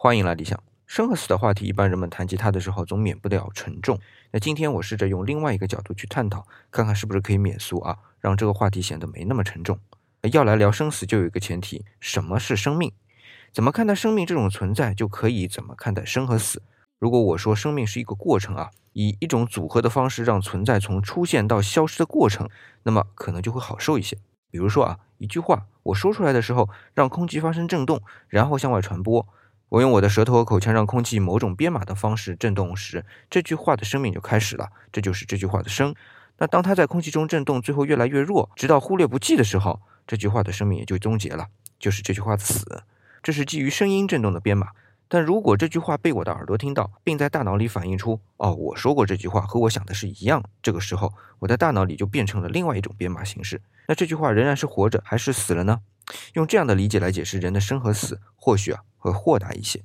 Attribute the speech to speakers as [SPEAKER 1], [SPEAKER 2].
[SPEAKER 1] 欢迎来理想。生和死的话题，一般人们谈及它的时候，总免不了沉重。那今天我试着用另外一个角度去探讨，看看是不是可以免俗啊，让这个话题显得没那么沉重。要来聊生死，就有一个前提：什么是生命？怎么看待生命这种存在，就可以怎么看待生和死。如果我说生命是一个过程啊，以一种组合的方式让存在从出现到消失的过程，那么可能就会好受一些。比如说啊，一句话我说出来的时候，让空气发生震动，然后向外传播。我用我的舌头和口腔让空气某种编码的方式震动时，这句话的生命就开始了。这就是这句话的生。那当它在空气中震动，最后越来越弱，直到忽略不计的时候，这句话的生命也就终结了，就是这句话的死。这是基于声音震动的编码。但如果这句话被我的耳朵听到，并在大脑里反映出“哦，我说过这句话，和我想的是一样”，这个时候，我的大脑里就变成了另外一种编码形式。那这句话仍然是活着还是死了呢？用这样的理解来解释人的生和死，或许啊会豁达一些。